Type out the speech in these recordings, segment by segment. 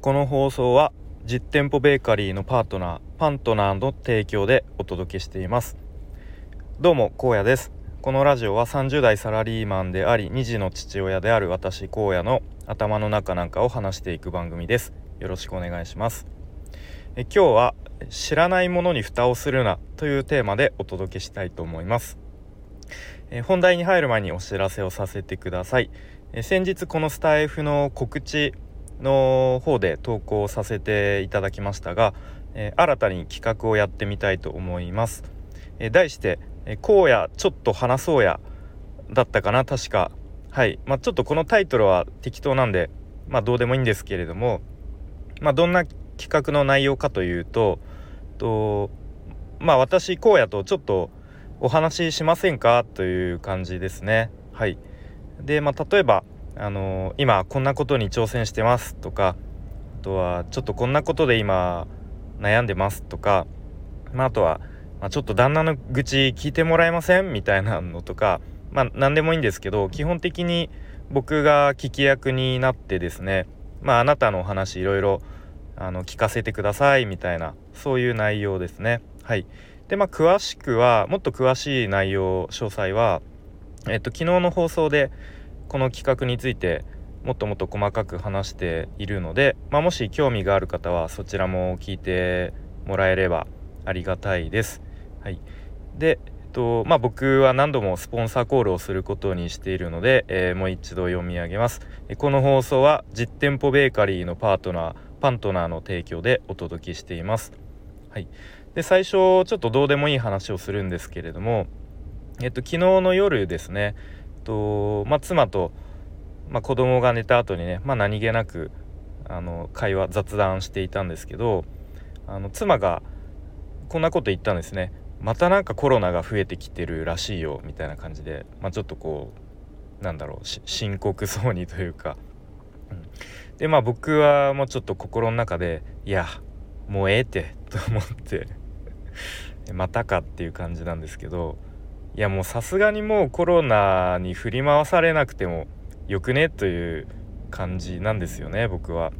この放送は実店舗ベーカリーのパートナーパントナーの提供でお届けしています。どうも荒野です。このラジオは30代サラリーマンであり2児の父親である私荒野の頭の中なんかを話していく番組です。よろしくお願いします。え今日は知らないものに蓋をするなというテーマでお届けしたいと思います。え本題に入る前にお知らせをさせてください。え先日このスタイフの告知の方で投稿させていただきましたが、え新たに企画をやってみたいと思います、え題して「荒野ちょっと話そうや」だったかな確か。はい。まあ、ちょっとこのタイトルは適当なんでまあどうでもいいんですけれどもまあどんな企画の内容かというととまあ私荒野とちょっとお話ししませんか？という感じですね。はい。でまあ例えばあの今こんなことに挑戦してますとかあとはちょっとこんなことで今悩んでますとか、まあ、あとは、まあ、ちょっと旦那の愚痴聞いてもらえませんみたいなのとかまあ何でもいいんですけど基本的に僕が聞き役になってですねまああなたのお話いろいろあの聞かせてくださいみたいなそういう内容ですね。はい。でまあ詳しくはもっと詳しい内容詳細はえっと昨日の放送でこの企画についてもっともっと細かく話しているので、まあ、もし興味がある方はそちらも聞いてもらえればありがたいです。はい、で、えっとまあ、僕は何度もスポンサーコールをすることにしているので、えー、もう一度読み上げます。この放送は実店舗ベーカリーのパートナーパントナーの提供でお届けしています。はい、で最初ちょっとどうでもいい話をするんですけれども、えっと、昨日の夜ですねとまあ、妻と、まあ、子供が寝た後にね、まあ、何気なくあの会話雑談していたんですけどあの妻がこんなこと言ったんですね。またなんかコロナが増えてきてるらしいよみたいな感じで、まあ、ちょっとこうなんだろう深刻そうにというか、でまあ僕はもうちょっと心の中でいやもうええってと思って またかっていう感じなんですけどいやもうさすがにもうコロナに振り回されなくてもよくね？という感じなんですよね僕は。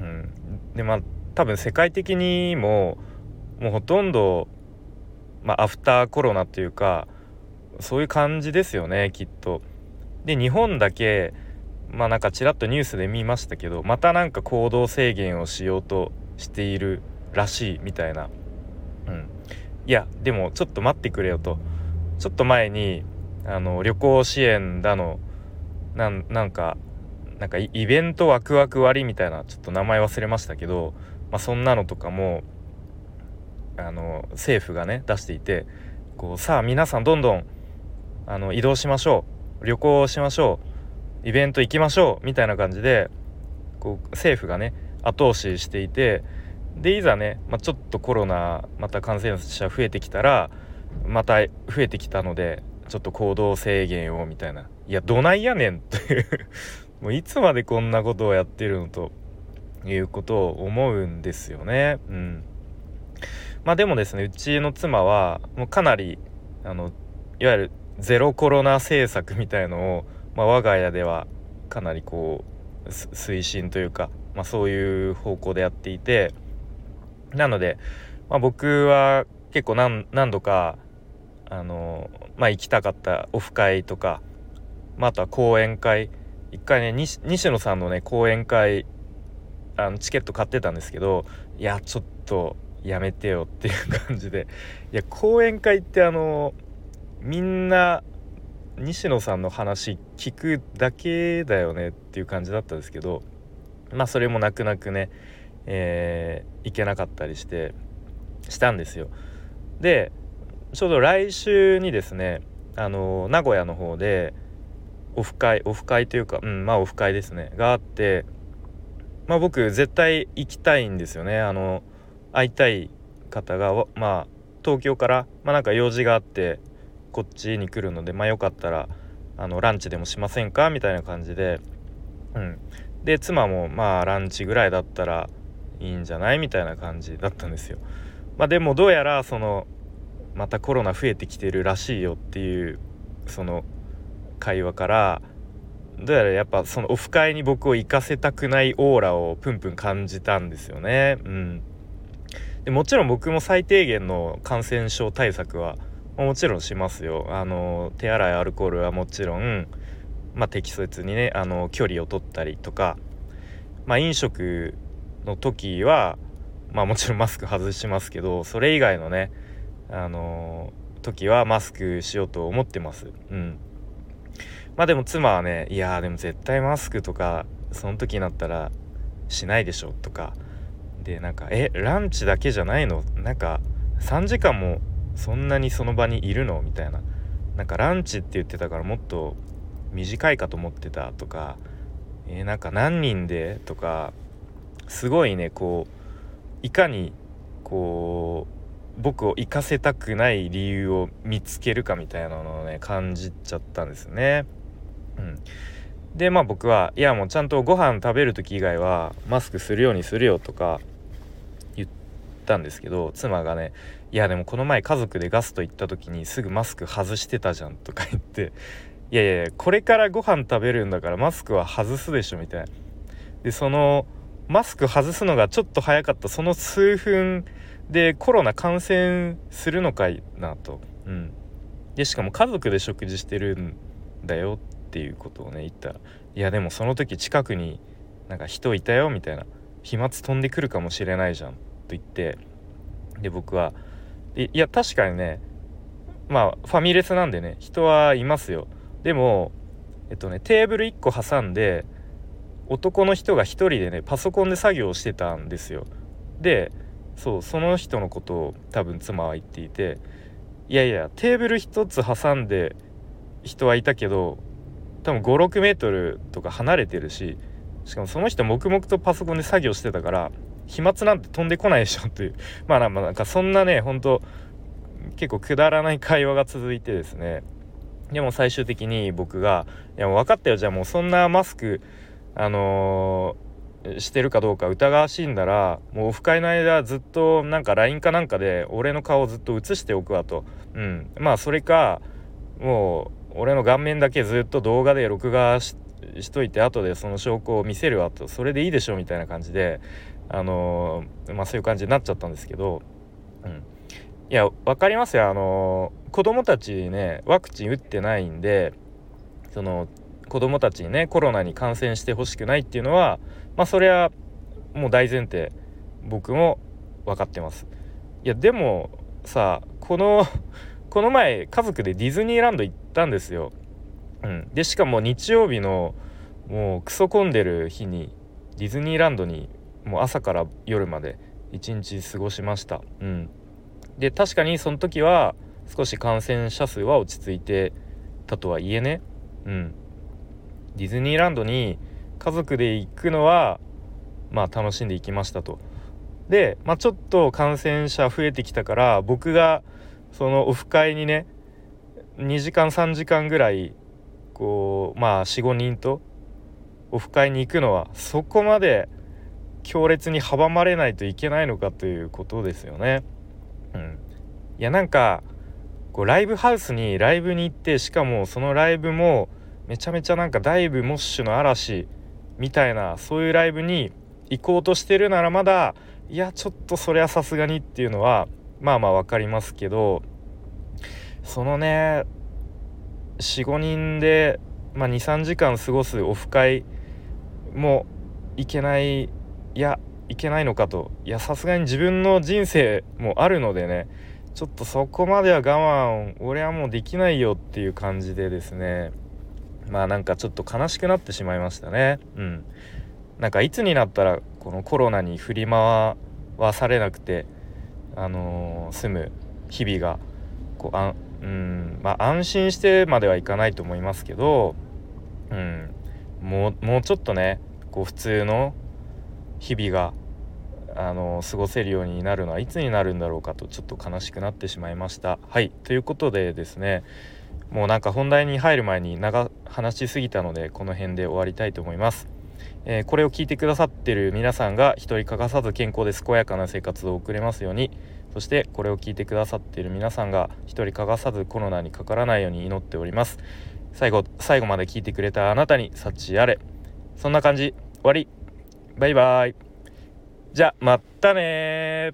うん、でまあ多分世界的にももうほとんど、まあ、アフターコロナというかそういう感じですよねきっと。で日本だけまあなんかちらっとニュースで見ましたけどまたなんか行動制限をしようとしているらしいみたいな。うん、いやでもちょっと待ってくれよと。ちょっと前にあの旅行支援だのなんなんかなんかイベントワクワク割みたいなちょっと名前忘れましたけど、まあ、そんなのとかもあの政府がね出していてこうさあ皆さんどんどんあの移動しましょう旅行しましょうイベント行きましょうみたいな感じでこう政府がね後押ししていてでいざね、まあ、ちょっとコロナまた感染者増えてきたらまた増えてきたのでちょっと行動制限をみたいな。いやどないやねんという。もういつまでこんなことをやってるのということを思うんですよね。うん。まあでもですねうちの妻はもうかなりあのいわゆるゼロコロナ政策みたいのを、まあ、我が家ではかなりこう推進というか、まあ、そういう方向でやっていて。なので、まあ、僕は結構何度かあのまあ行きたかったオフ会とか、まあ、あとは講演会一回ね西野さんのね講演会あのチケット買ってたんですけどいやちょっとやめてよっていう感じでいや講演会ってあのみんな西野さんの話聞くだけだよねっていう感じだったんですけどまあそれも泣く泣くね、えー、行けなかったりしてしたんですよ。でちょうど来週にですねあの名古屋の方でオフ会オフ会というかうんまあオフ会ですねがあってまあ僕絶対行きたいんですよね。あの会いたい方がまあ東京からまあなんか用事があってこっちに来るのでまあよかったらあのランチでもしませんか？みたいな感じでうん。で妻もまあランチぐらいだったらいいんじゃない？みたいな感じだったんですよ。まあでもどうやらそのまたコロナ増えてきてるらしいよっていうその会話からどうやらやっぱそのオフ会に僕を行かせたくないオーラをプンプン感じたんですよね。うん、でもちろん僕も最低限の感染症対策はもちろんしますよ。あの手洗いアルコールはもちろん、まあ、適切にねあの距離を取ったりとか、まあ、飲食の時は、まあ、もちろんマスク外しますけどそれ以外のねあの時はマスクしようと思ってます。うん。まあでも妻はねいやでも絶対マスクとかその時になったらしないでしょとか。でなんかえランチだけじゃないの？なんか3時間もそんなにその場にいるの？みたいな。なんかランチって言ってたからもっと短いかと思ってたとか。えー、なんか何人で？とか。すごいねこういかにこう僕を行かせたくない理由を見つけるかみたいなのをね感じちゃったんですね。うん、でまあ僕はいやもうちゃんとご飯食べる時以外はマスクするようにするよとか言ったんですけど妻がねいやでもこの前家族でガスト行った時にすぐマスク外してたじゃんとか言っていやいやこれからご飯食べるんだからマスクは外すでしょみたいなでそのマスク外すのがちょっと早かった。その数分でコロナ感染するのかいなと。うん。でしかも家族で食事してるんだよっていうことをね言った。らいやでもその時近くになんか人いたよみたいな。飛沫飛んでくるかもしれないじゃんと言って。で僕はいや確かにねまあファミレスなんでね人はいますよ。でもえっとねテーブル1個挟んで男の人が1人でねパソコンで作業をしてたんですよ。でそうその人のことを多分妻は言っていていやいやテーブル1つ挟んで人はいたけど多分56メートルとか離れてるししかもその人黙々とパソコンで作業してたから飛沫なんて飛んでこないでしょっていう。まあなんかそんなねほんと結構くだらない会話が続いてですね。でも最終的に僕が「いやもう分かったよ。じゃあもうそんなマスクあのー、してるかどうか疑わしいんだらもうオフ会の間ずっとなんか LINE かなんかで俺の顔ずっと映しておくわと。うん。まあそれかもう俺の顔面だけずっと動画で録画しといて後でその証拠を見せるわと。それでいいでしょみたいな感じであのー、まあそういう感じになっちゃったんですけど、うん、いや分かりますよ。あのー、子供たちねワクチン打ってないんでその子供たちにねコロナに感染してほしくないっていうのはまあそれはもう大前提僕も分かってます。いやでもさこのこの前家族でディズニーランド行ったんですよ。うん、でしかも日曜日のもうクソ混んでる日にディズニーランドにもう朝から夜まで一日過ごしました。うん、で確かにその時は少し感染者数は落ち着いてたとはいえね、うん、ディズニーランドに家族で行くのはまあ楽しんで行きましたと。で、まあ、ちょっと感染者増えてきたから僕がそのオフ会にね2時間3時間ぐらいこうまあ45人とオフ会に行くのはそこまで強烈に阻まれないといけないのかということですよね。うん、いやなんかこうライブハウスにライブに行ってしかもそのライブもめちゃめちゃなんかダイブモッシュの嵐みたいなそういうライブに行こうとしてるならまだいやちょっとそれはさすがにっていうのはまあまあ分かりますけどそのね45人で、まあ、23時間過ごすオフ会もいけないいやいけないのかといやさすがに自分の人生もあるのでねちょっとそこまでは我慢俺はもうできないよっていう感じでですね。まあなんかちょっと悲しくなってしまいましたね。うん。なんかいつになったらこのコロナに振り回されなくてあのー、住む日々がこうあうんまあ安心してまではいかないと思いますけど、うん、もうもうちょっとねこう普通の日々があの過ごせるようになるのはいつになるんだろうかとちょっと悲しくなってしまいました。はい。ということでですねもうなんか本題に入る前に長話しすぎたのでこの辺で終わりたいと思います。えー、これを聞いてくださってる皆さんが一人欠かさず健康で健やかな生活を送れますように。そしてこれを聞いてくださっている皆さんが一人欠かさずコロナにかからないように祈っております、最後最後まで聞いてくれたあなたに幸あれ。そんな感じ。終わり。バイバイ。じゃあまたね